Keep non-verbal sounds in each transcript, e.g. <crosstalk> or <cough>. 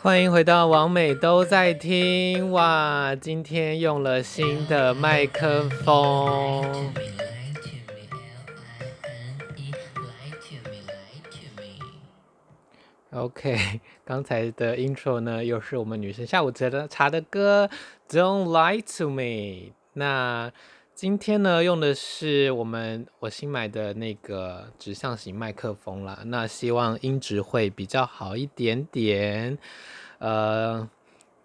欢迎回到王美都在听哇！今天用了新的麦克风。<laughs> OK，刚才的 intro 呢，又是我们女生下午茶的茶的歌，Don't Lie to Me。那今天呢，用的是我们我新买的那个指向型麦克风啦。那希望音质会比较好一点点。呃，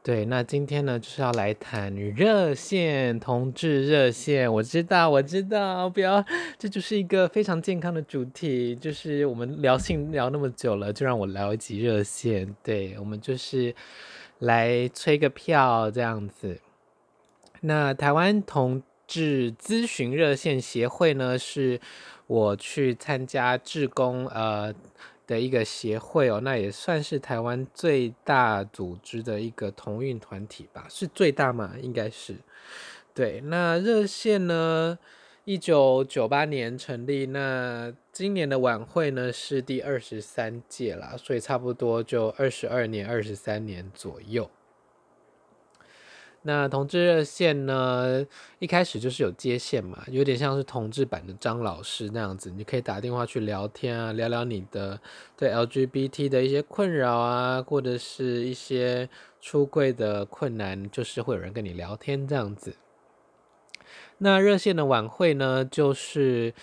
对，那今天呢就是要来谈热线，同志热线。我知道，我知道，不要，这就是一个非常健康的主题。就是我们聊性聊那么久了，就让我聊一集热线。对，我们就是来催个票这样子。那台湾同是咨询热线协会呢，是我去参加志工，呃。的一个协会哦，那也算是台湾最大组织的一个同运团体吧，是最大吗？应该是。对，那热线呢，一九九八年成立，那今年的晚会呢是第二十三届啦，所以差不多就二十二年、二十三年左右。那同志热线呢，一开始就是有接线嘛，有点像是同志版的张老师那样子，你可以打电话去聊天啊，聊聊你的对 LGBT 的一些困扰啊，或者是一些出柜的困难，就是会有人跟你聊天这样子。那热线的晚会呢，就是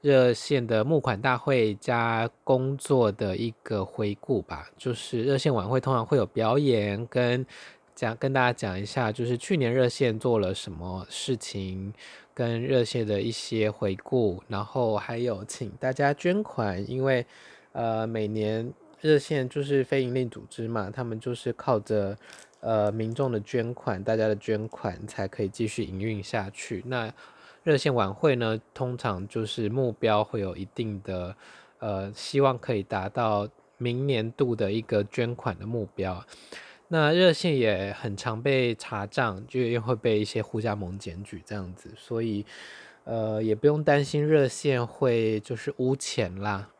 热线的募款大会加工作的一个回顾吧，就是热线晚会通常会有表演跟。讲跟大家讲一下，就是去年热线做了什么事情，跟热线的一些回顾，然后还有请大家捐款，因为呃每年热线就是非营利组织嘛，他们就是靠着呃民众的捐款，大家的捐款才可以继续营运下去。那热线晚会呢，通常就是目标会有一定的呃希望可以达到明年度的一个捐款的目标。那热线也很常被查账，就又会被一些互加盟检举这样子，所以呃也不用担心热线会就是污钱啦。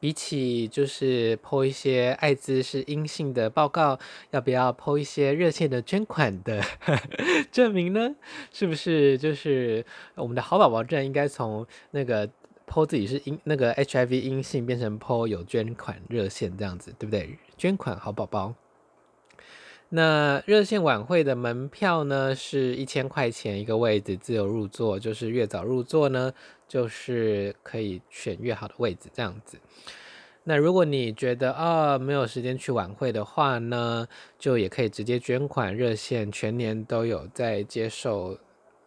比起就是 po 一些艾滋是阴性的报告，要不要 po 一些热线的捐款的 <laughs> 证明呢？是不是就是我们的好宝宝证应该从那个 po 自己是阴那个 HIV 阴性变成 po 有捐款热线这样子，对不对？捐款好宝宝。那热线晚会的门票呢，是一千块钱一个位置，自由入座，就是越早入座呢，就是可以选越好的位置这样子。那如果你觉得啊、没有时间去晚会的话呢，就也可以直接捐款。热线全年都有在接受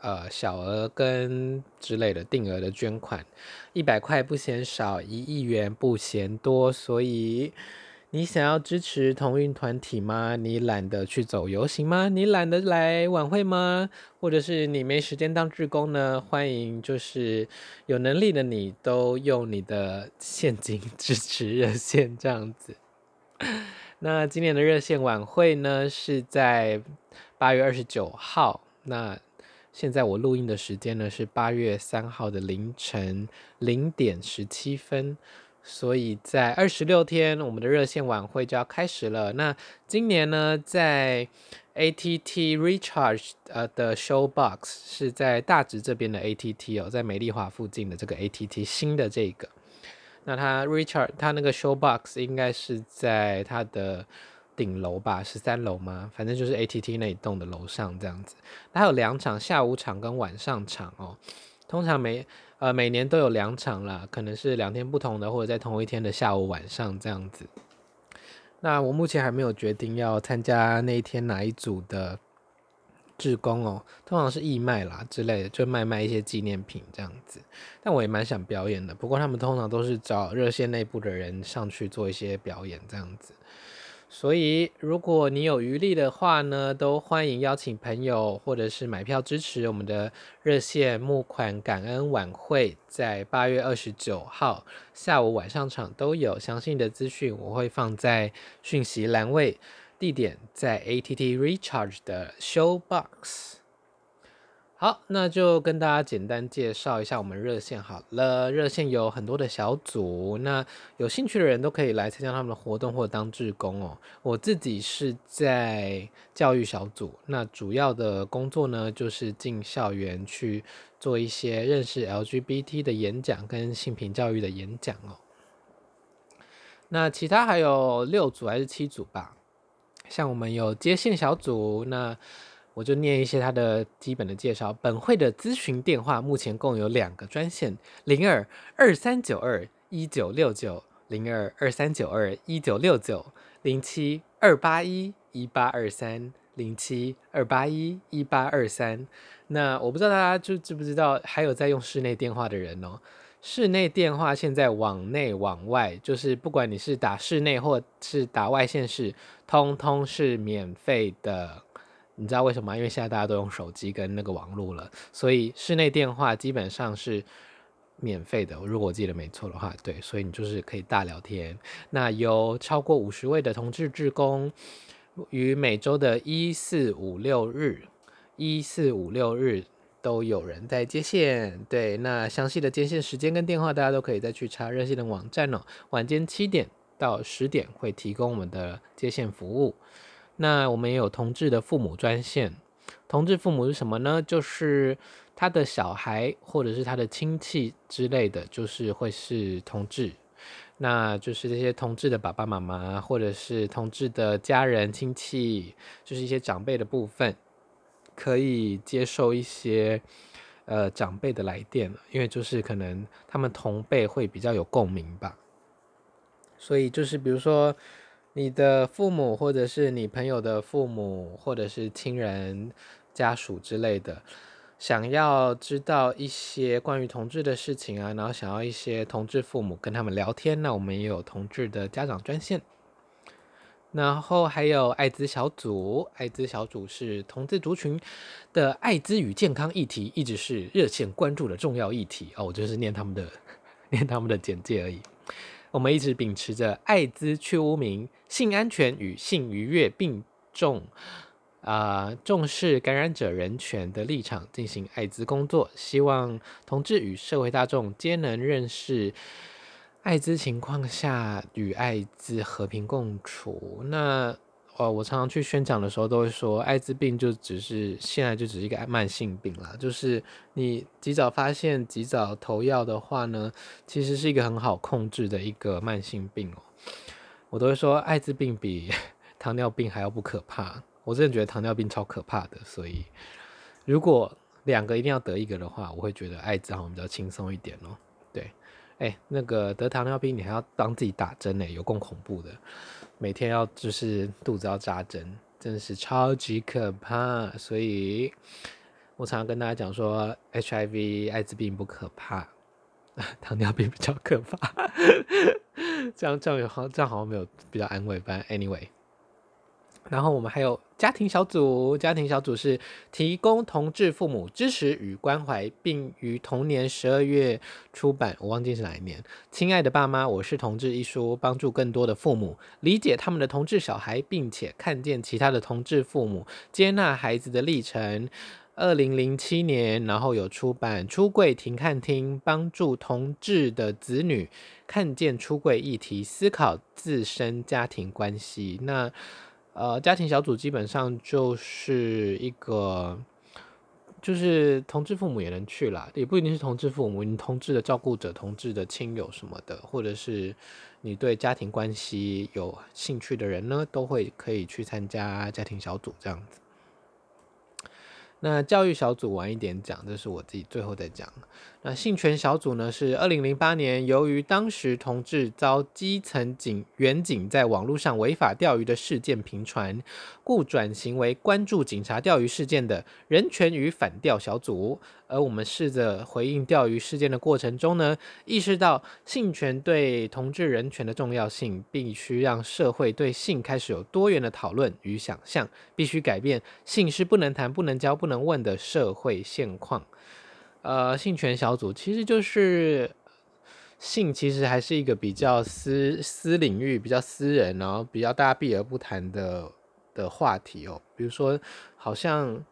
呃小额跟之类的定额的捐款，一百块不嫌少，一亿元不嫌多，所以。你想要支持同运团体吗？你懒得去走游行吗？你懒得来晚会吗？或者是你没时间当志工呢？欢迎，就是有能力的你都用你的现金 <laughs> 支持热线这样子。那今年的热线晚会呢，是在八月二十九号。那现在我录音的时间呢，是八月三号的凌晨零点十七分。所以在二十六天，我们的热线晚会就要开始了。那今年呢，在 ATT Recharge 呃的 Showbox 是在大直这边的 ATT 哦，在美丽华附近的这个 ATT 新的这个。那它 Recharge 它那个 Showbox 应该是在它的顶楼吧，十三楼吗？反正就是 ATT 那一栋的楼上这样子。它有两场，下午场跟晚上场哦。通常每呃，每年都有两场啦，可能是两天不同的，或者在同一天的下午晚上这样子。那我目前还没有决定要参加那一天哪一组的志工哦，通常是义卖啦之类的，就卖卖一些纪念品这样子。但我也蛮想表演的，不过他们通常都是找热线内部的人上去做一些表演这样子。所以，如果你有余力的话呢，都欢迎邀请朋友，或者是买票支持我们的热线募款感恩晚会，在八月二十九号下午晚上场都有详细的资讯，我会放在讯息栏位，地点在 ATT Recharge 的 Show Box。好，那就跟大家简单介绍一下我们热线好了。热线有很多的小组，那有兴趣的人都可以来参加他们的活动或者当志工哦。我自己是在教育小组，那主要的工作呢就是进校园去做一些认识 LGBT 的演讲跟性平教育的演讲哦。那其他还有六组还是七组吧？像我们有接线小组，那。我就念一些它的基本的介绍。本会的咨询电话目前共有两个专线：零二二三九二一九六九、零二二三九二一九六九、零七二八一一八二三、零七二八一一八二三。那我不知道大家就知不知道，还有在用室内电话的人哦。室内电话现在往内往外，就是不管你是打室内或是打外线市，通通是免费的。你知道为什么？因为现在大家都用手机跟那个网络了，所以室内电话基本上是免费的。如果我记得没错的话，对，所以你就是可以大聊天。那有超过五十位的同志志工，于每周的一四五六日，一四五六日都有人在接线。对，那详细的接线时间跟电话，大家都可以再去查热线的网站哦。晚间七点到十点会提供我们的接线服务。那我们也有同志的父母专线，同志父母是什么呢？就是他的小孩或者是他的亲戚之类的，就是会是同志，那就是这些同志的爸爸妈妈或者是同志的家人亲戚，就是一些长辈的部分，可以接受一些呃长辈的来电，因为就是可能他们同辈会比较有共鸣吧，所以就是比如说。你的父母，或者是你朋友的父母，或者是亲人、家属之类的，想要知道一些关于同志的事情啊，然后想要一些同志父母跟他们聊天，那我们也有同志的家长专线。然后还有艾滋小组，艾滋小组是同志族群的艾滋与健康议题，一直是热线关注的重要议题哦。我就是念他们的，<laughs> 念他们的简介而已。我们一直秉持着艾滋去污名、性安全与性愉悦并重啊、重视感染者人权的立场进行艾滋工作，希望同志与社会大众皆能认识艾滋情况下与艾滋和平共处。那。哦，我常常去宣讲的时候都会说，艾滋病就只是现在就只是一个慢性病啦，就是你及早发现、及早投药的话呢，其实是一个很好控制的一个慢性病哦。我都会说，艾滋病比 <laughs> 糖尿病还要不可怕。我真的觉得糖尿病超可怕的，所以如果两个一定要得一个的话，我会觉得艾滋好像比较轻松一点哦。哎，那个得糖尿病你还要帮自己打针呢，有够恐怖的。每天要就是肚子要扎针，真的是超级可怕。所以我常常跟大家讲说，HIV 艾滋病不可怕，<laughs> 糖尿病比较可怕。<laughs> 这样这样有好，这样好像没有比较安慰吧？Anyway。然后我们还有家庭小组，家庭小组是提供同志父母支持与关怀，并于同年十二月出版，我忘记是哪一年。亲爱的爸妈，我是同志一书，帮助更多的父母理解他们的同志小孩，并且看见其他的同志父母接纳孩子的历程。二零零七年，然后有出版《出柜停看听》，帮助同志的子女看见出柜议题，思考自身家庭关系。那。呃，家庭小组基本上就是一个，就是同志父母也能去啦，也不一定是同志父母，你同志的照顾者、同志的亲友什么的，或者是你对家庭关系有兴趣的人呢，都会可以去参加家庭小组这样子。那教育小组晚一点讲，这是我自己最后再讲。那性权小组呢，是二零零八年，由于当时同志遭基层警员警在网络上违法钓鱼的事件频传，故转型为关注警察钓鱼事件的人权与反钓小组。而我们试着回应钓鱼事件的过程中呢，意识到性权对同志人权的重要性，必须让社会对性开始有多元的讨论与想象，必须改变性是不能谈、不能交、不能能问的社会现况。呃，性权小组其实就是性，其实还是一个比较私私领域、比较私人，然后比较大家避而不谈的的话题哦。比如说，好像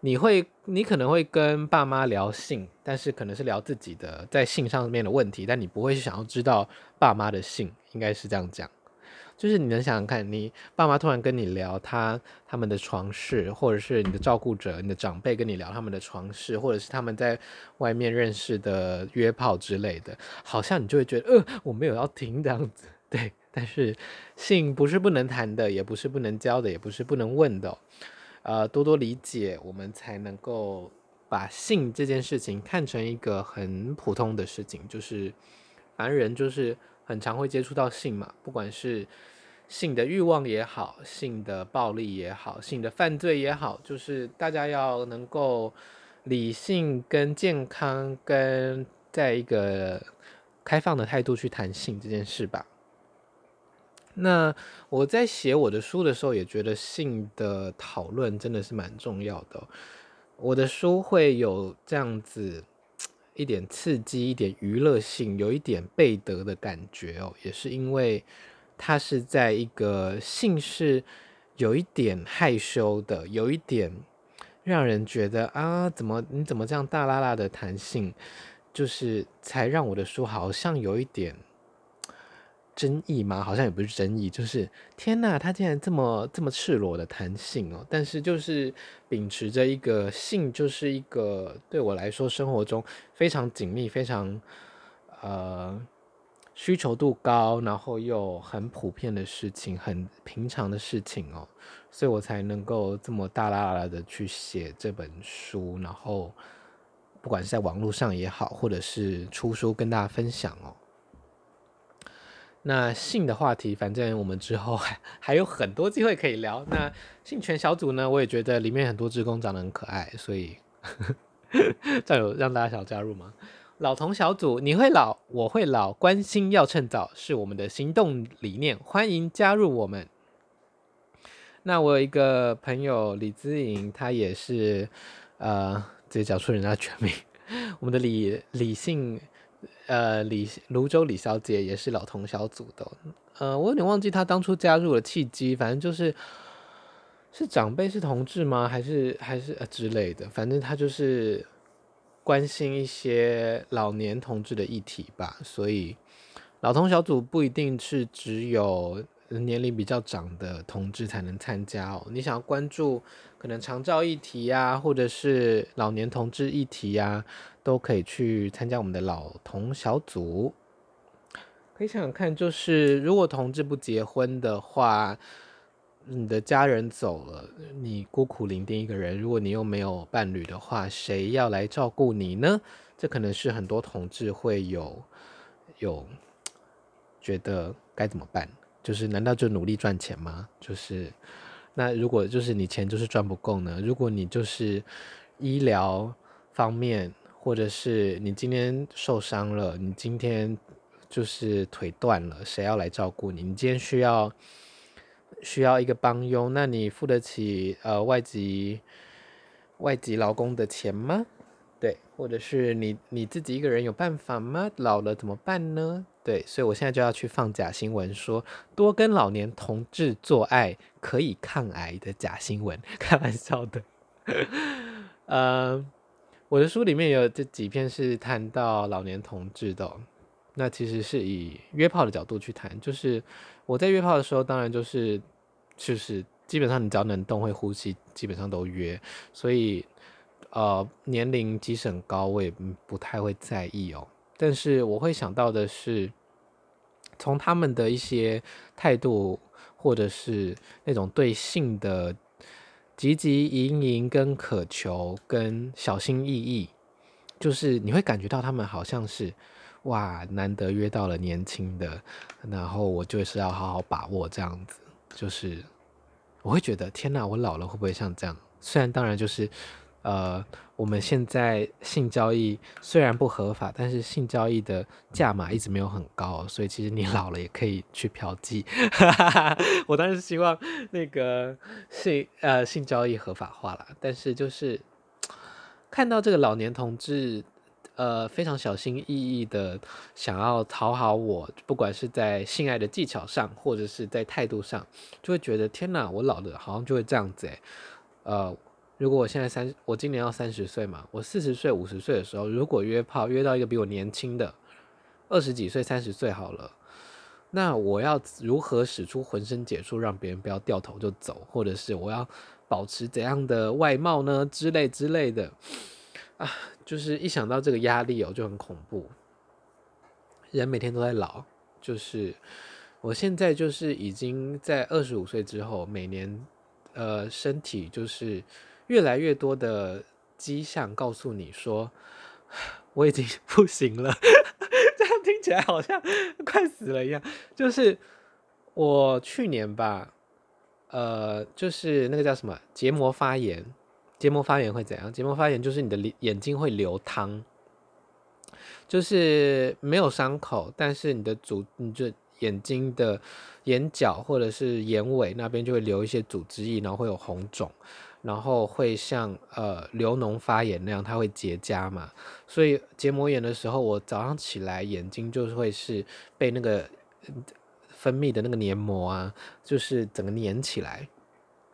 你会，你可能会跟爸妈聊性，但是可能是聊自己的在性上面的问题，但你不会想要知道爸妈的性，应该是这样讲。就是你能想想看，你爸妈突然跟你聊他他们的床事，或者是你的照顾者、你的长辈跟你聊他们的床事，或者是他们在外面认识的约炮之类的，好像你就会觉得，呃，我没有要听这样子，<laughs> 对。但是性不是不能谈的，也不是不能教的，也不是不能问的。呃，多多理解，我们才能够把性这件事情看成一个很普通的事情。就是，反正人就是很常会接触到性嘛，不管是性的欲望也好，性的暴力也好，性的犯罪也好，就是大家要能够理性跟健康跟在一个开放的态度去谈性这件事吧。那我在写我的书的时候，也觉得性的讨论真的是蛮重要的。我的书会有这样子一点刺激、一点娱乐性、有一点贝德的感觉哦，也是因为他是在一个性是有一点害羞的，有一点让人觉得啊，怎么你怎么这样大拉拉的弹性，就是才让我的书好像有一点。争议吗？好像也不是争议，就是天哪，他竟然这么这么赤裸的谈性哦！但是就是秉持着一个性，就是一个对我来说生活中非常紧密、非常呃需求度高，然后又很普遍的事情，很平常的事情哦，所以我才能够这么大剌剌的去写这本书，然后不管是在网络上也好，或者是出书跟大家分享哦。那性的话题，反正我们之后 <laughs> 还还有很多机会可以聊。那性权小组呢，我也觉得里面很多职工长得很可爱，所以 <laughs> 这有让大家想加入吗？老同小组，你会老，我会老，关心要趁早，是我们的行动理念，欢迎加入我们。那我有一个朋友李姿颖，她也是呃，直接讲出人家全名，<laughs> 我们的李李姓。呃，李泸州李小姐也是老同小组的，呃，我有点忘记她当初加入的契机，反正就是是长辈是同志吗？还是还是呃之类的，反正她就是关心一些老年同志的议题吧。所以老同小组不一定是只有年龄比较长的同志才能参加哦。你想要关注可能长照议题呀，或者是老年同志议题呀。都可以去参加我们的老同小组，可以想想看，就是如果同志不结婚的话，你的家人走了，你孤苦伶仃一个人，如果你又没有伴侣的话，谁要来照顾你呢？这可能是很多同志会有有觉得该怎么办？就是难道就努力赚钱吗？就是那如果就是你钱就是赚不够呢？如果你就是医疗方面。或者是你今天受伤了，你今天就是腿断了，谁要来照顾你？你今天需要需要一个帮佣，那你付得起呃外籍外籍劳工的钱吗？对，或者是你你自己一个人有办法吗？老了怎么办呢？对，所以我现在就要去放假新闻，说多跟老年同志做爱可以抗癌的假新闻，<laughs> 开玩笑的，嗯。<laughs> 我的书里面有这几篇是谈到老年同志的，那其实是以约炮的角度去谈，就是我在约炮的时候，当然就是就是基本上你只要能动会呼吸，基本上都约，所以呃年龄即使很高，我也不太会在意哦。但是我会想到的是，从他们的一些态度，或者是那种对性的。汲汲营营、跟渴求、跟小心翼翼，就是你会感觉到他们好像是哇，难得约到了年轻的，然后我就是要好好把握这样子。就是我会觉得天哪，我老了会不会像这样？虽然当然就是。呃，我们现在性交易虽然不合法，但是性交易的价码一直没有很高，所以其实你 <laughs> 老了也可以去嫖妓。<laughs> 我当然是希望那个性呃性交易合法化了，但是就是看到这个老年同志呃非常小心翼翼的想要讨好我，不管是在性爱的技巧上，或者是在态度上，就会觉得天哪，我老了好像就会这样子诶。呃。如果我现在三，我今年要三十岁嘛，我四十岁、五十岁的时候，如果约炮约到一个比我年轻的二十几岁、三十岁好了，那我要如何使出浑身解数让别人不要掉头就走，或者是我要保持怎样的外貌呢？之类之类的啊，就是一想到这个压力哦，就很恐怖。人每天都在老，就是我现在就是已经在二十五岁之后，每年呃身体就是。越来越多的迹象告诉你说，<sighs> 我已经 <laughs> 不行了。<laughs> 这样听起来好像 <laughs> 快死了一样。就是我去年吧，呃，就是那个叫什么结膜发炎。结膜发炎会怎样？结膜发炎就是你的眼睛会流汤，就是没有伤口，但是你的组，你就眼睛的眼角或者是眼尾那边就会流一些组织液，然后会有红肿。然后会像呃流脓发炎那样，它会结痂嘛，所以结膜炎的时候，我早上起来眼睛就会是被那个分泌的那个黏膜啊，就是整个粘起来，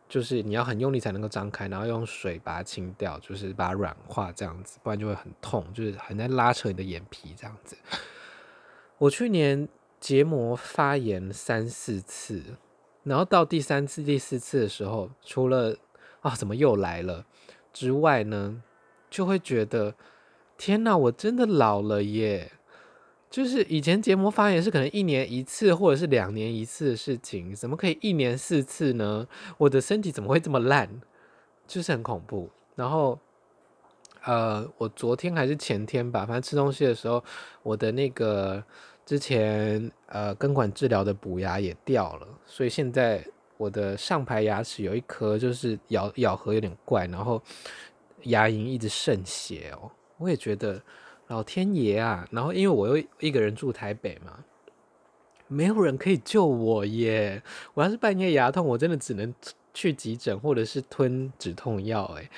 就是你要很用力才能够张开，然后用水把它清掉，就是把它软化这样子，不然就会很痛，就是很在拉扯你的眼皮这样子。我去年结膜发炎三四次，然后到第三次、第四次的时候，除了啊、怎么又来了？之外呢，就会觉得天哪，我真的老了耶！就是以前结膜发炎是可能一年一次或者是两年一次的事情，怎么可以一年四次呢？我的身体怎么会这么烂？就是很恐怖。然后，呃，我昨天还是前天吧，反正吃东西的时候，我的那个之前呃根管治疗的补牙也掉了，所以现在。我的上排牙齿有一颗，就是咬咬合有点怪，然后牙龈一直渗血哦。我也觉得老天爷啊！然后因为我又一个人住台北嘛，没有人可以救我耶。我要是半夜牙痛，我真的只能去急诊或者是吞止痛药哎。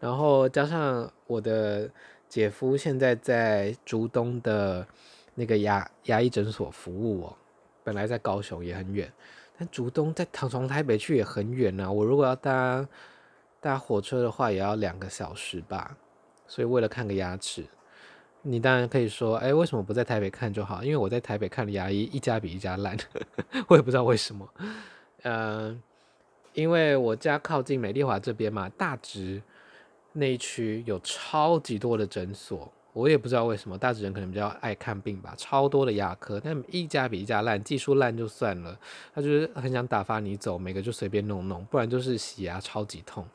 然后加上我的姐夫现在在竹东的那个牙牙医诊所服务哦，本来在高雄也很远。但竹东在从台北去也很远、啊，我如果要搭搭火车的话，也要两个小时吧。所以为了看个牙齿，你当然可以说，哎，为什么不在台北看就好？因为我在台北看的牙医一家比一家烂，<laughs> 我也不知道为什么。嗯、呃，因为我家靠近美丽华这边嘛，大直那一区有超级多的诊所。我也不知道为什么大直人可能比较爱看病吧，超多的牙科，但一家比一家烂，技术烂就算了，他就是很想打发你走，每个就随便弄弄，不然就是洗牙超级痛，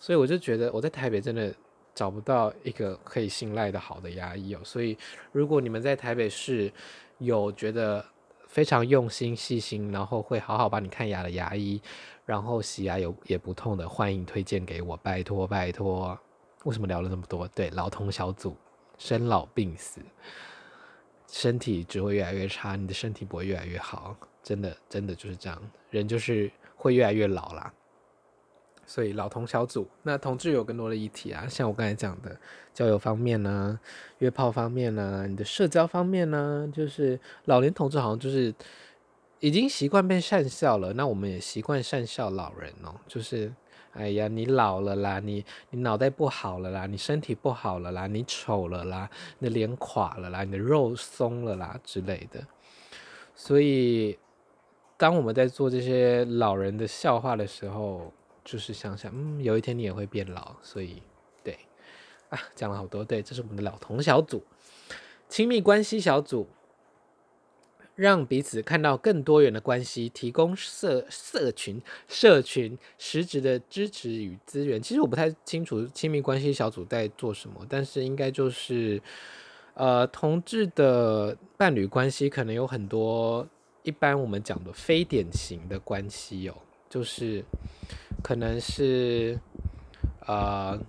所以我就觉得我在台北真的找不到一个可以信赖的好的牙医哦，所以如果你们在台北市有觉得非常用心细心，然后会好好帮你看牙的牙医，然后洗牙有也不痛的，欢迎推荐给我，拜托拜托。为什么聊了那么多？对，老同小组。生老病死，身体只会越来越差，你的身体不会越来越好，真的，真的就是这样，人就是会越来越老啦。所以老同小组，那同志有更多的议题啊，像我刚才讲的交友方面呢、约炮方面呢、你的社交方面呢、就是老年同志好像就是已经习惯被善笑了，那我们也习惯善笑老人哦，就是。哎呀，你老了啦，你你脑袋不好了啦，你身体不好了啦，你丑了啦，你的脸垮了啦，你的肉松了啦之类的。所以，当我们在做这些老人的笑话的时候，就是想想，嗯，有一天你也会变老。所以，对，啊，讲了好多，对，这是我们的老同小组，亲密关系小组。让彼此看到更多元的关系，提供社社群社群实质的支持与资源。其实我不太清楚亲密关系小组在做什么，但是应该就是，呃，同志的伴侣关系可能有很多，一般我们讲的非典型的关系哦，就是可能是，呃。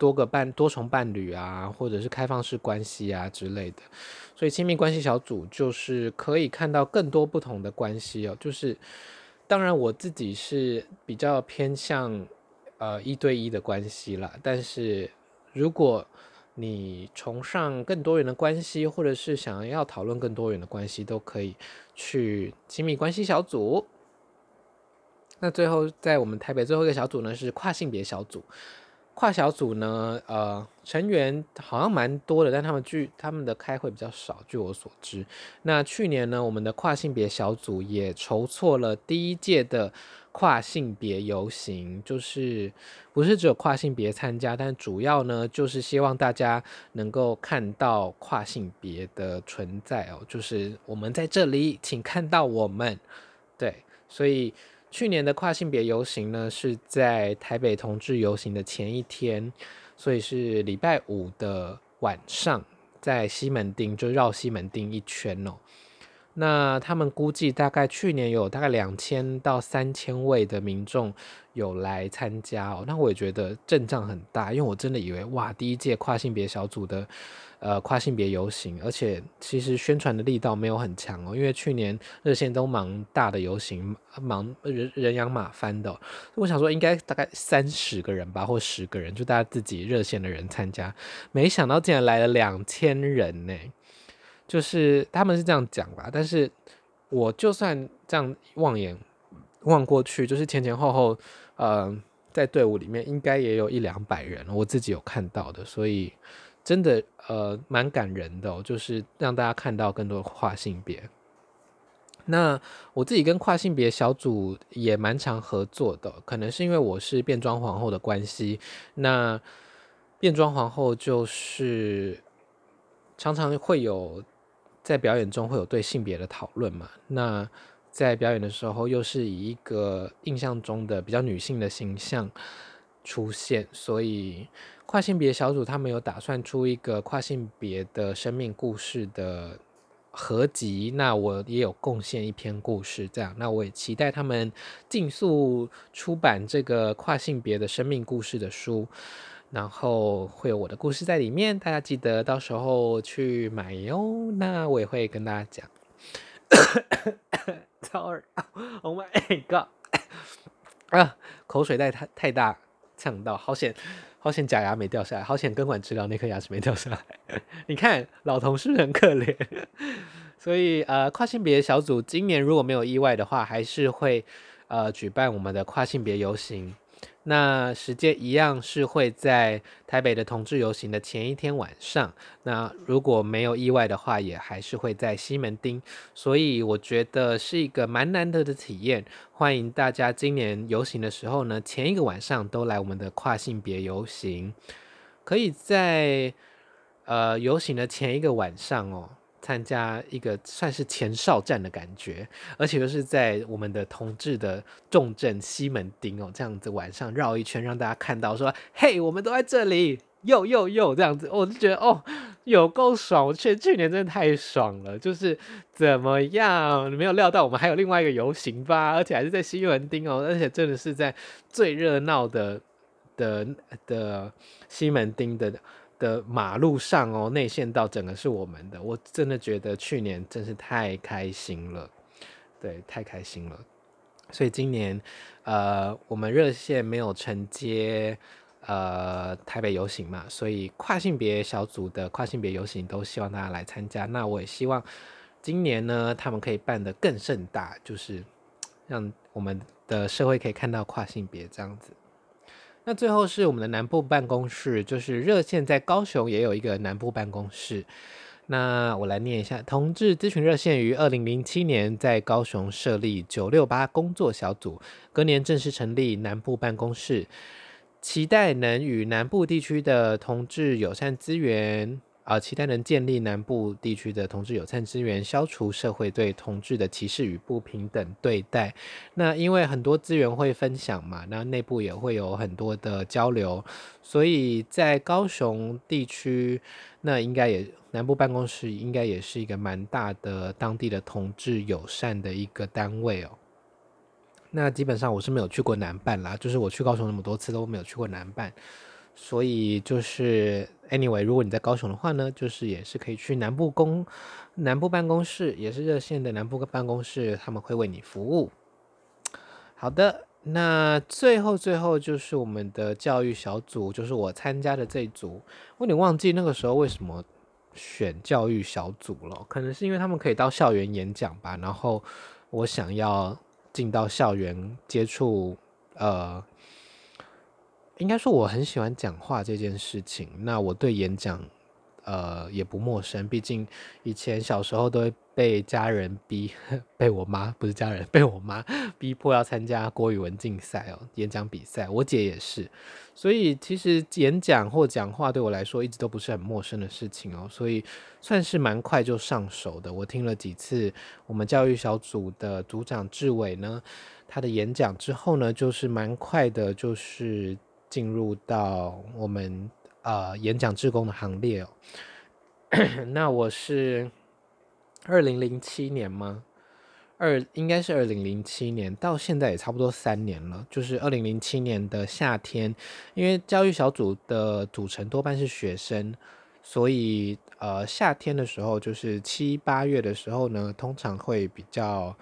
多个伴多重伴侣啊，或者是开放式关系啊之类的，所以亲密关系小组就是可以看到更多不同的关系哦。就是当然我自己是比较偏向呃一对一的关系啦，但是如果你崇尚更多元的关系，或者是想要讨论更多元的关系，都可以去亲密关系小组。那最后在我们台北最后一个小组呢是跨性别小组。跨小组呢，呃，成员好像蛮多的，但他们据他们的开会比较少，据我所知。那去年呢，我们的跨性别小组也筹措了第一届的跨性别游行，就是不是只有跨性别参加，但主要呢就是希望大家能够看到跨性别的存在哦，就是我们在这里，请看到我们。对，所以。去年的跨性别游行呢，是在台北同志游行的前一天，所以是礼拜五的晚上，在西门町就绕西门町一圈哦。那他们估计大概去年有大概两千到三千位的民众有来参加哦。那我也觉得阵仗很大，因为我真的以为哇，第一届跨性别小组的。呃，跨性别游行，而且其实宣传的力道没有很强哦，因为去年热线都忙大的游行，忙人人仰马翻的。我想说应该大概三十个人吧，或十个人，就大家自己热线的人参加，没想到竟然来了两千人呢。就是他们是这样讲吧，但是我就算这样望眼望过去，就是前前后后，呃，在队伍里面应该也有一两百人，我自己有看到的，所以。真的呃蛮感人的，就是让大家看到更多跨性别。那我自己跟跨性别小组也蛮常合作的，可能是因为我是变装皇后的关系。那变装皇后就是常常会有在表演中会有对性别的讨论嘛。那在表演的时候，又是以一个印象中的比较女性的形象出现，所以。跨性别小组他们有打算出一个跨性别的生命故事的合集，那我也有贡献一篇故事，这样，那我也期待他们尽速出版这个跨性别的生命故事的书，然后会有我的故事在里面，大家记得到时候去买哟。那我也会跟大家讲。<coughs> Sorry，Oh <coughs> my God，<coughs> 啊，口水带太太大，呛到，好险。好险假牙没掉下来，好险根管治疗那颗牙齿没掉下来。<laughs> 你看老同事很可怜，<laughs> 所以呃跨性别小组今年如果没有意外的话，还是会呃举办我们的跨性别游行。那时间一样是会在台北的同志游行的前一天晚上。那如果没有意外的话，也还是会在西门町。所以我觉得是一个蛮难得的体验。欢迎大家今年游行的时候呢，前一个晚上都来我们的跨性别游行。可以在呃游行的前一个晚上哦。参加一个算是前哨战的感觉，而且又是在我们的同志的重镇西门町哦，这样子晚上绕一圈，让大家看到说，嘿，我们都在这里，又又又这样子，我就觉得哦，有够爽！我去去年真的太爽了，就是怎么样，你没有料到我们还有另外一个游行吧，而且还是在西门町哦，而且真的是在最热闹的的的西门町的。的马路上哦，内线道整个是我们的，我真的觉得去年真是太开心了，对，太开心了。所以今年，呃，我们热线没有承接呃台北游行嘛，所以跨性别小组的跨性别游行都希望大家来参加。那我也希望今年呢，他们可以办得更盛大，就是让我们的社会可以看到跨性别这样子。那最后是我们的南部办公室，就是热线在高雄也有一个南部办公室。那我来念一下，同志咨询热线于二零零七年在高雄设立九六八工作小组，隔年正式成立南部办公室，期待能与南部地区的同志友善资源。啊，期待能建立南部地区的同志友善资源，消除社会对同志的歧视与不平等对待。那因为很多资源会分享嘛，那内部也会有很多的交流，所以在高雄地区，那应该也南部办公室应该也是一个蛮大的当地的同志友善的一个单位哦。那基本上我是没有去过南办啦，就是我去高雄那么多次都没有去过南办。所以就是 anyway，如果你在高雄的话呢，就是也是可以去南部公南部办公室，也是热线的南部办公室，他们会为你服务。好的，那最后最后就是我们的教育小组，就是我参加的这一组，我有点忘记那个时候为什么选教育小组了，可能是因为他们可以到校园演讲吧，然后我想要进到校园接触，呃，应该说我很喜欢讲话这件事情。那我对演讲，呃，也不陌生，毕竟以前小时候都会被家人逼，<laughs> 被我妈不是家人，<laughs> 被我妈逼迫要参加国语文竞赛哦，演讲比赛。我姐也是，所以其实演讲或讲话对我来说一直都不是很陌生的事情哦，所以算是蛮快就上手的。我听了几次我们教育小组的组长志伟呢，他的演讲之后呢，就是蛮快的，就是进入到我们。呃，演讲志工的行列哦。<clears throat> 那我是二零零七年吗？二应该是二零零七年，到现在也差不多三年了。就是二零零七年的夏天，因为教育小组的组成多半是学生，所以呃夏天的时候，就是七八月的时候呢，通常会比较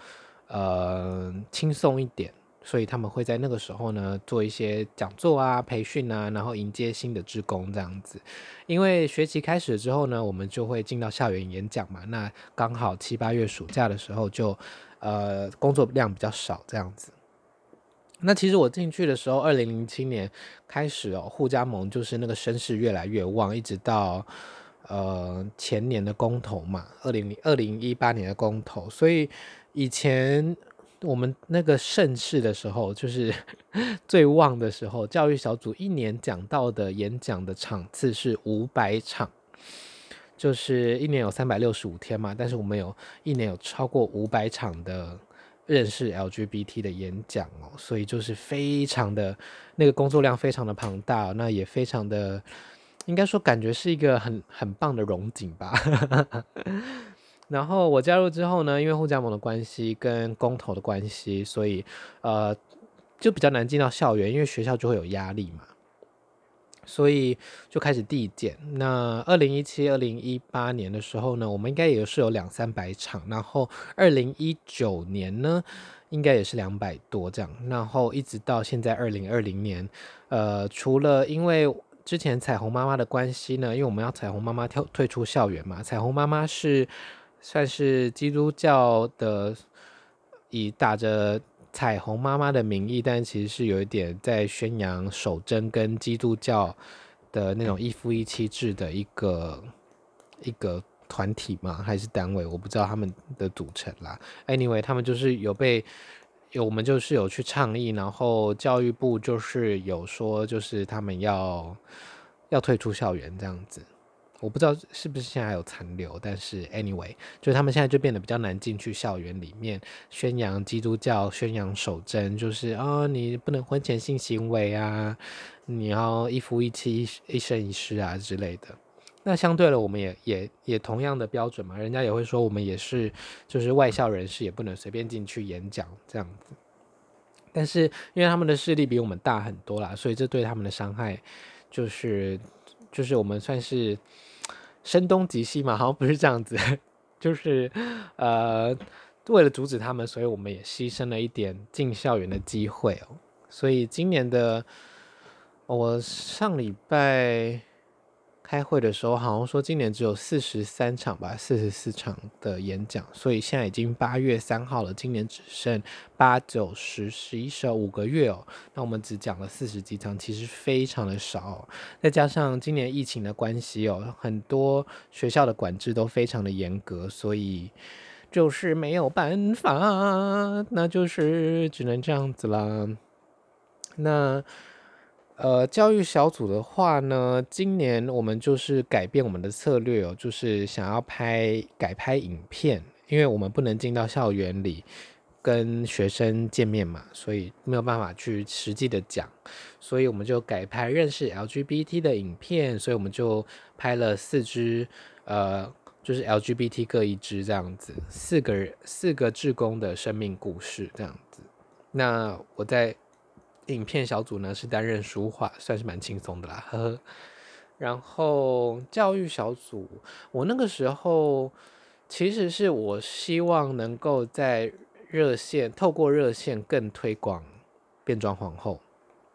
呃轻松一点。所以他们会在那个时候呢，做一些讲座啊、培训啊，然后迎接新的职工这样子。因为学期开始之后呢，我们就会进到校园演讲嘛。那刚好七八月暑假的时候就，呃，工作量比较少这样子。那其实我进去的时候，二零零七年开始哦，互加盟就是那个声势越来越旺，一直到呃前年的公投嘛，二零零二零一八年的公投。所以以前。我们那个盛世的时候，就是 <laughs> 最旺的时候，教育小组一年讲到的演讲的场次是五百场，就是一年有三百六十五天嘛，但是我们有一年有超过五百场的认识 LGBT 的演讲哦，所以就是非常的那个工作量非常的庞大，那也非常的应该说感觉是一个很很棒的荣景吧。然后我加入之后呢，因为护家盟的关系跟公投的关系，所以呃就比较难进到校园，因为学校就会有压力嘛，所以就开始递减。那二零一七、二零一八年的时候呢，我们应该也是有两三百场，然后二零一九年呢，应该也是两百多这样，然后一直到现在二零二零年，呃，除了因为之前彩虹妈妈的关系呢，因为我们要彩虹妈妈跳退出校园嘛，彩虹妈妈是。算是基督教的，以打着彩虹妈妈的名义，但其实是有一点在宣扬守贞跟基督教的那种一夫一妻制的一个一个团体嘛，还是单位？我不知道他们的组成啦。Anyway，他们就是有被有我们就是有去倡议，然后教育部就是有说，就是他们要要退出校园这样子。我不知道是不是现在还有残留，但是 anyway，就是他们现在就变得比较难进去校园里面宣扬基督教、宣扬守贞，就是啊、你不能婚前性行为啊，你要一夫一妻、一生一世啊之类的。那相对了，我们也也也同样的标准嘛，人家也会说我们也是，就是外校人士也不能随便进去演讲这样子。但是因为他们的势力比我们大很多啦，所以这对他们的伤害就是就是我们算是。声东击西嘛，好像不是这样子，<laughs> 就是呃，为了阻止他们，所以我们也牺牲了一点进校园的机会哦。所以今年的我上礼拜。开会的时候好像说今年只有四十三场吧，四十四场的演讲，所以现在已经八月三号了，今年只剩八九十十一十二五个月哦。那我们只讲了四十几场，其实非常的少。再加上今年疫情的关系哦，很多学校的管制都非常的严格，所以就是没有办法，那就是只能这样子啦。那。呃，教育小组的话呢，今年我们就是改变我们的策略哦，就是想要拍改拍影片，因为我们不能进到校园里跟学生见面嘛，所以没有办法去实际的讲，所以我们就改拍认识 LGBT 的影片，所以我们就拍了四支，呃，就是 LGBT 各一支这样子，四个四个志工的生命故事这样子。那我在。影片小组呢是担任书画，算是蛮轻松的啦，呵呵。然后教育小组，我那个时候其实是我希望能够在热线透过热线更推广变装皇后。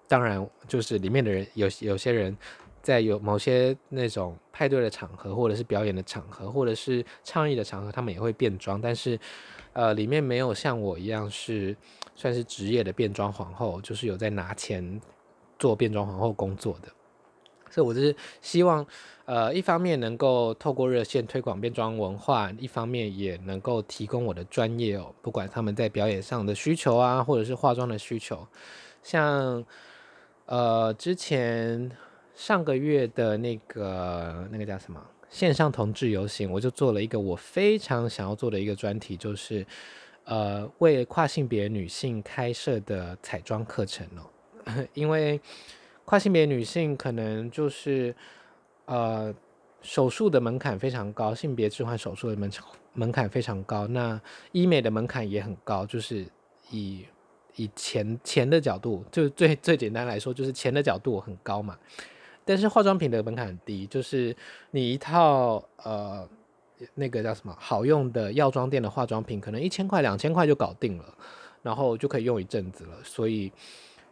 当然，就是里面的人有有些人在有某些那种派对的场合，或者是表演的场合，或者是倡议的场合，他们也会变装，但是呃，里面没有像我一样是算是职业的变装皇后，就是有在拿钱做变装皇后工作的。所以，我就是希望，呃，一方面能够透过热线推广变装文化，一方面也能够提供我的专业哦，不管他们在表演上的需求啊，或者是化妆的需求，像，呃，之前上个月的那个那个叫什么线上同志游行，我就做了一个我非常想要做的一个专题，就是，呃，为跨性别女性开设的彩妆课程哦，<laughs> 因为。跨性别女性可能就是，呃，手术的门槛非常高，性别置换手术的门门槛非常高，那医美的门槛也很高，就是以以钱钱的角度，就最最简单来说，就是钱的角度很高嘛。但是化妆品的门槛很低，就是你一套呃那个叫什么好用的药妆店的化妆品，可能一千块两千块就搞定了，然后就可以用一阵子了，所以。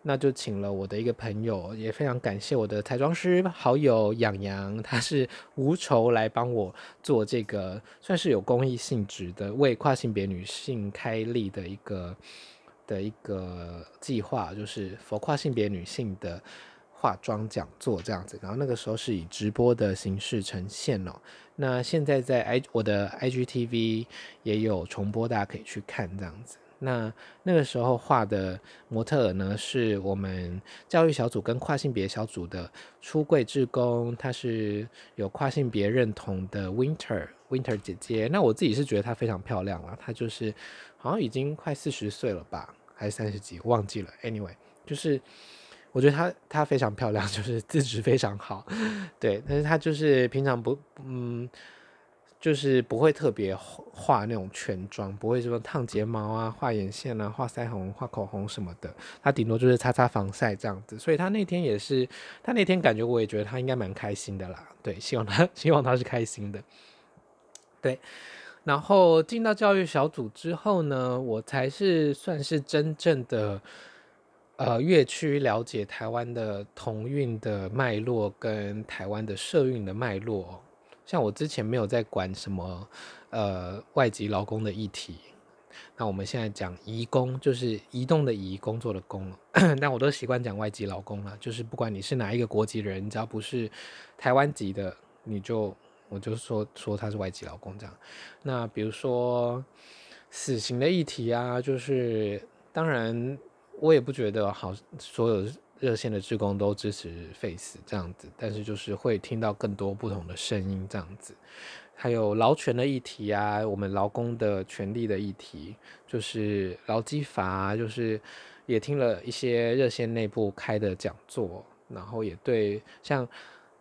那就请了我的一个朋友，也非常感谢我的彩妆师好友洋洋，他是无酬来帮我做这个，算是有公益性质的，为跨性别女性开立的一个的一个计划，就是佛跨性别女性的化妆讲座这样子。然后那个时候是以直播的形式呈现哦。那现在在 i 我的 IGTV 也有重播，大家可以去看这样子。那那个时候画的模特儿呢，是我们教育小组跟跨性别小组的出柜志工，她是有跨性别认同的 Winter Winter 姐姐。那我自己是觉得她非常漂亮了，她就是好像已经快四十岁了吧，还是三十几，忘记了。Anyway，就是我觉得她她非常漂亮，<laughs> 就是资质非常好，对。但是她就是平常不嗯。就是不会特别画那种全妆，不会说烫睫毛啊、画眼线啊、画腮红、画口红什么的。她顶多就是擦擦防晒这样子。所以她那天也是，她那天感觉我也觉得她应该蛮开心的啦。对，希望她 <laughs> 希望她是开心的。对，然后进到教育小组之后呢，我才是算是真正的呃，越去了解台湾的同运的脉络跟台湾的社运的脉络。像我之前没有在管什么，呃，外籍劳工的议题，那我们现在讲移工，就是移动的移，工作的工，<coughs> 但我都习惯讲外籍劳工了，就是不管你是哪一个国籍的人，只要不是台湾籍的，你就我就说说他是外籍劳工这样。那比如说死刑的议题啊，就是当然我也不觉得好所有。热线的职工都支持 Face 这样子，但是就是会听到更多不同的声音这样子，还有劳权的议题啊，我们劳工的权利的议题，就是劳基法，就是也听了一些热线内部开的讲座，然后也对像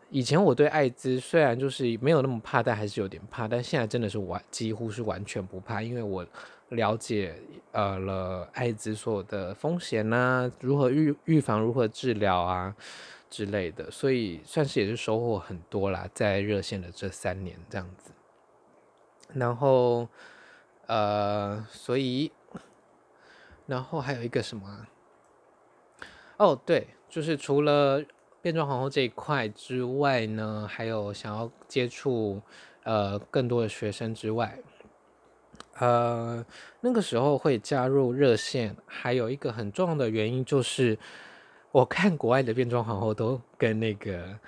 以前我对艾滋虽然就是没有那么怕，但还是有点怕，但现在真的是完几乎是完全不怕，因为我。了解呃了艾滋所有的风险呐、如何预预防，如何治疗啊之类的，所以算是也是收获很多啦，在热线的这三年这样子。然后呃，所以然后还有一个什么啊？哦，对，就是除了变装皇后这一块之外呢，还有想要接触呃更多的学生之外。呃，那个时候会加入热线，还有一个很重要的原因就是，我看国外的变装皇后都跟那个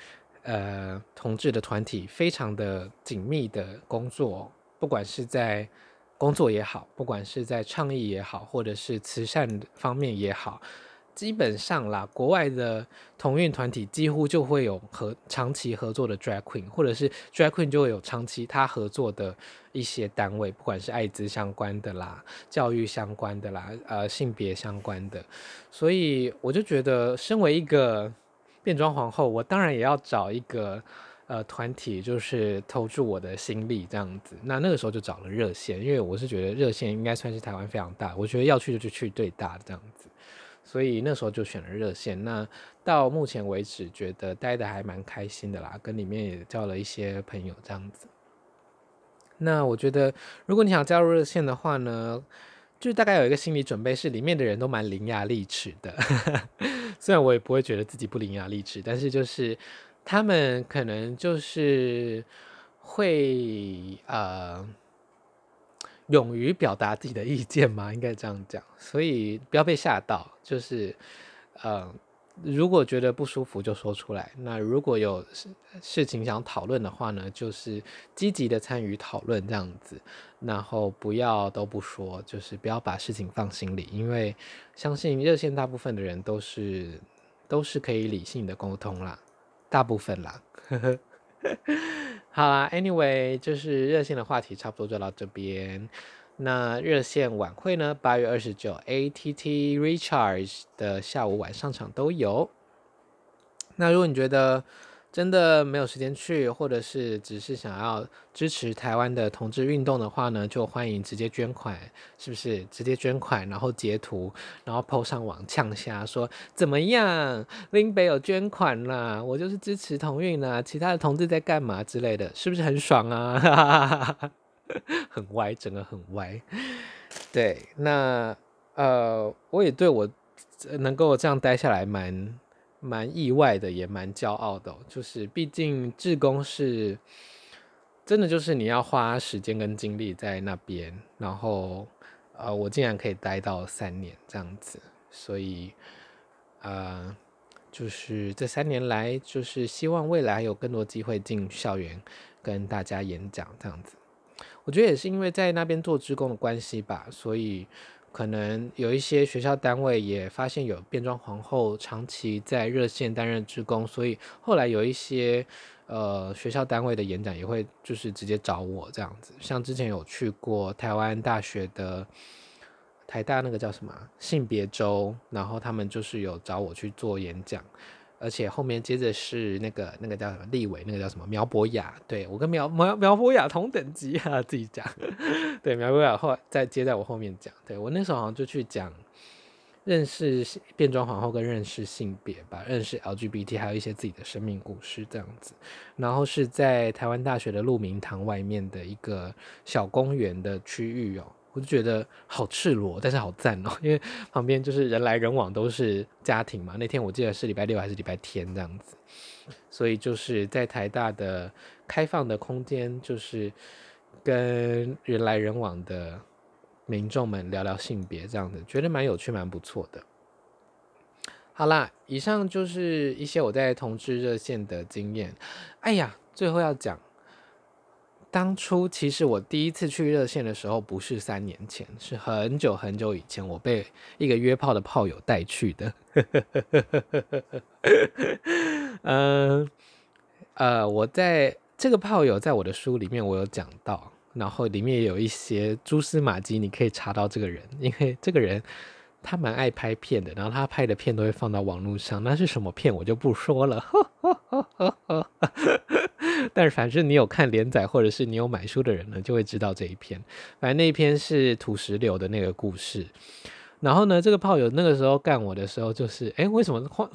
呃同志的团体非常的紧密的工作，不管是在工作也好，不管是在倡议也好，或者是慈善方面也好。基本上啦，国外的同运团体几乎就会有和长期合作的 drag queen，或者是 drag queen 就会有长期他合作的一些单位，不管是艾滋相关的啦、教育相关的啦、呃性别相关的，所以我就觉得，身为一个变装皇后，我当然也要找一个呃团体，就是投注我的心力这样子。那那个时候就找了热线，因为我是觉得热线应该算是台湾非常大，我觉得要去就去最大这样子。所以那时候就选了热线。那到目前为止，觉得待的还蛮开心的啦，跟里面也交了一些朋友这样子。那我觉得，如果你想加入热线的话呢，就大概有一个心理准备，是里面的人都蛮伶牙俐齿的。<laughs> 虽然我也不会觉得自己不伶牙俐齿，但是就是他们可能就是会呃勇于表达自己的意见嘛，应该这样讲，所以不要被吓到，就是呃。如果觉得不舒服就说出来。那如果有事事情想讨论的话呢，就是积极的参与讨论这样子，然后不要都不说，就是不要把事情放心里，因为相信热线大部分的人都是都是可以理性的沟通啦，大部分啦。<laughs> 好啦，Anyway，就是热线的话题差不多就到这边。那热线晚会呢？八月二十九，ATT Recharge 的下午晚上场都有。那如果你觉得真的没有时间去，或者是只是想要支持台湾的同志运动的话呢，就欢迎直接捐款，是不是？直接捐款，然后截图，然后 po 上网呛下说怎么样？林北有捐款啦，我就是支持同运啦，其他的同志在干嘛之类的，是不是很爽啊？<laughs> 很歪，整个很歪。对，那呃，我也对我能够这样待下来蛮蛮意外的，也蛮骄傲的哦。就是毕竟志工是真的，就是你要花时间跟精力在那边，然后呃，我竟然可以待到三年这样子，所以呃，就是这三年来，就是希望未来有更多机会进校园跟大家演讲这样子。我觉得也是因为在那边做志工的关系吧，所以可能有一些学校单位也发现有变装皇后长期在热线担任职工，所以后来有一些呃学校单位的演讲也会就是直接找我这样子。像之前有去过台湾大学的台大那个叫什么性别周，然后他们就是有找我去做演讲。而且后面接着是那个那个叫什么立委，那个叫什么苗博雅，对，我跟苗苗苗博雅同等级啊，自己讲，<laughs> 对，苗博雅后再接在我后面讲，对，我那时候好像就去讲认识变装皇后跟认识性别吧，认识 LGBT，还有一些自己的生命故事这样子，然后是在台湾大学的鹿鸣堂外面的一个小公园的区域哦。我就觉得好赤裸，但是好赞哦，因为旁边就是人来人往，都是家庭嘛。那天我记得是礼拜六还是礼拜天这样子，所以就是在台大的开放的空间，就是跟人来人往的民众们聊聊性别这样子，觉得蛮有趣、蛮不错的。好啦，以上就是一些我在同志热线的经验。哎呀，最后要讲。当初其实我第一次去热线的时候，不是三年前，是很久很久以前，我被一个约炮的炮友带去的。<laughs> 嗯呃，我在这个炮友在我的书里面我有讲到，然后里面也有一些蛛丝马迹，你可以查到这个人，因为这个人他蛮爱拍片的，然后他拍的片都会放到网络上，那是什么片我就不说了。<laughs> <laughs> 但是反正你有看连载，或者是你有买书的人呢，就会知道这一篇。反正那一篇是土石流的那个故事。然后呢，这个炮友那个时候干我的时候，就是哎，为什么 <laughs> 话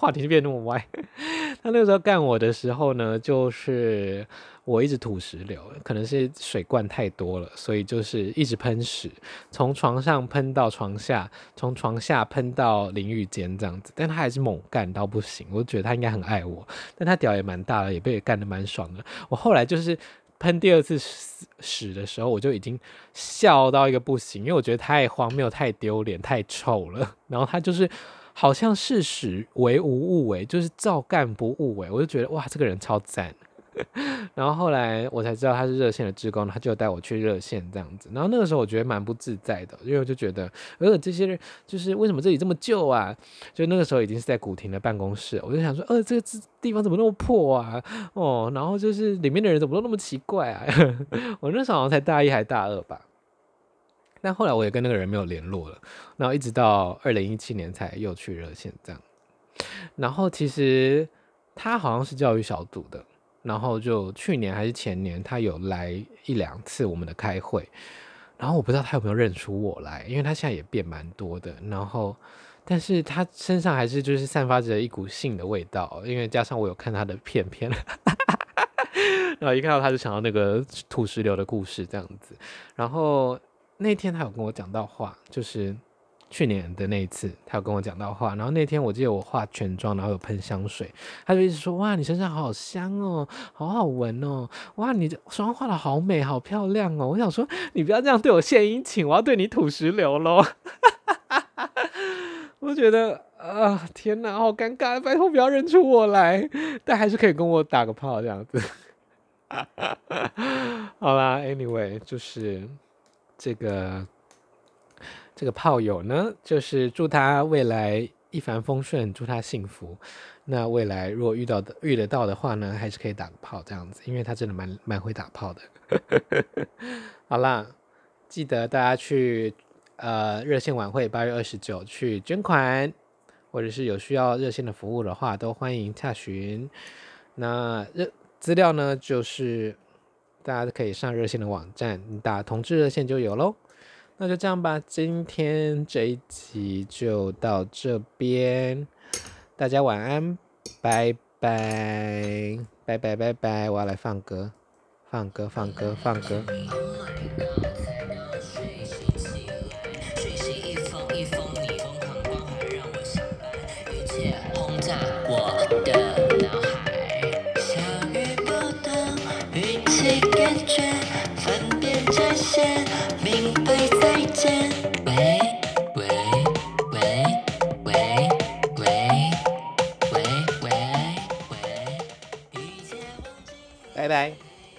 话题就变那么歪？<laughs> 他那个时候干我的时候呢，就是。我一直吐石流，可能是水灌太多了，所以就是一直喷屎，从床上喷到床下，从床下喷到淋浴间这样子。但他还是猛干到不行，我觉得他应该很爱我，但他屌也蛮大的，也被干得蛮爽的。我后来就是喷第二次屎的时候，我就已经笑到一个不行，因为我觉得太荒谬、太丢脸、太臭了。然后他就是好像事实为无物，为，就是照干不误，为，我就觉得哇，这个人超赞。<laughs> 然后后来我才知道他是热线的志工，他就带我去热线这样子。然后那个时候我觉得蛮不自在的，因为我就觉得，呃，这些人就是为什么这里这么旧啊？就那个时候已经是在古亭的办公室，我就想说，呃，这个这地方怎么那么破啊？哦，然后就是里面的人怎么都那么奇怪啊？<laughs> 我那时候好像才大一还大二吧。但后来我也跟那个人没有联络了，然后一直到二零一七年才又去热线这样。然后其实他好像是教育小组的。然后就去年还是前年，他有来一两次我们的开会，然后我不知道他有没有认出我来，因为他现在也变蛮多的。然后，但是他身上还是就是散发着一股性的味道，因为加上我有看他的片片，<laughs> 然后一看到他就想到那个土石流的故事这样子。然后那天他有跟我讲到话，就是去年的那一次，他有跟我讲到话。然后那天我记得我化全妆，然后有喷香水，他就一直说：“哇，你身上好香哦，好好闻哦，哇，你的妆化的好美，好漂亮哦。”我想说，你不要这样对我献殷勤，我要对你吐石榴喽。<laughs> 我觉得啊、天哪，好尴尬，拜托不要认出我来，但还是可以跟我打个炮这样子。<laughs> 好啦，Anyway，就是这个。这个炮友呢，就是祝他未来一帆风顺，祝他幸福。那未来如果遇到的遇得到的话呢，还是可以打个炮这样子，因为他真的蛮蛮会打炮的。<laughs> 好啦，记得大家去呃热线晚会八月二十九去捐款，或者是有需要热线的服务的话，都欢迎洽询。那热资料呢，就是大家可以上热线的网站，你打同志热线就有喽。那就这样吧，今天这一集就到这边，大家晚安，拜拜，拜拜拜拜，我要来放歌，放歌放歌放歌。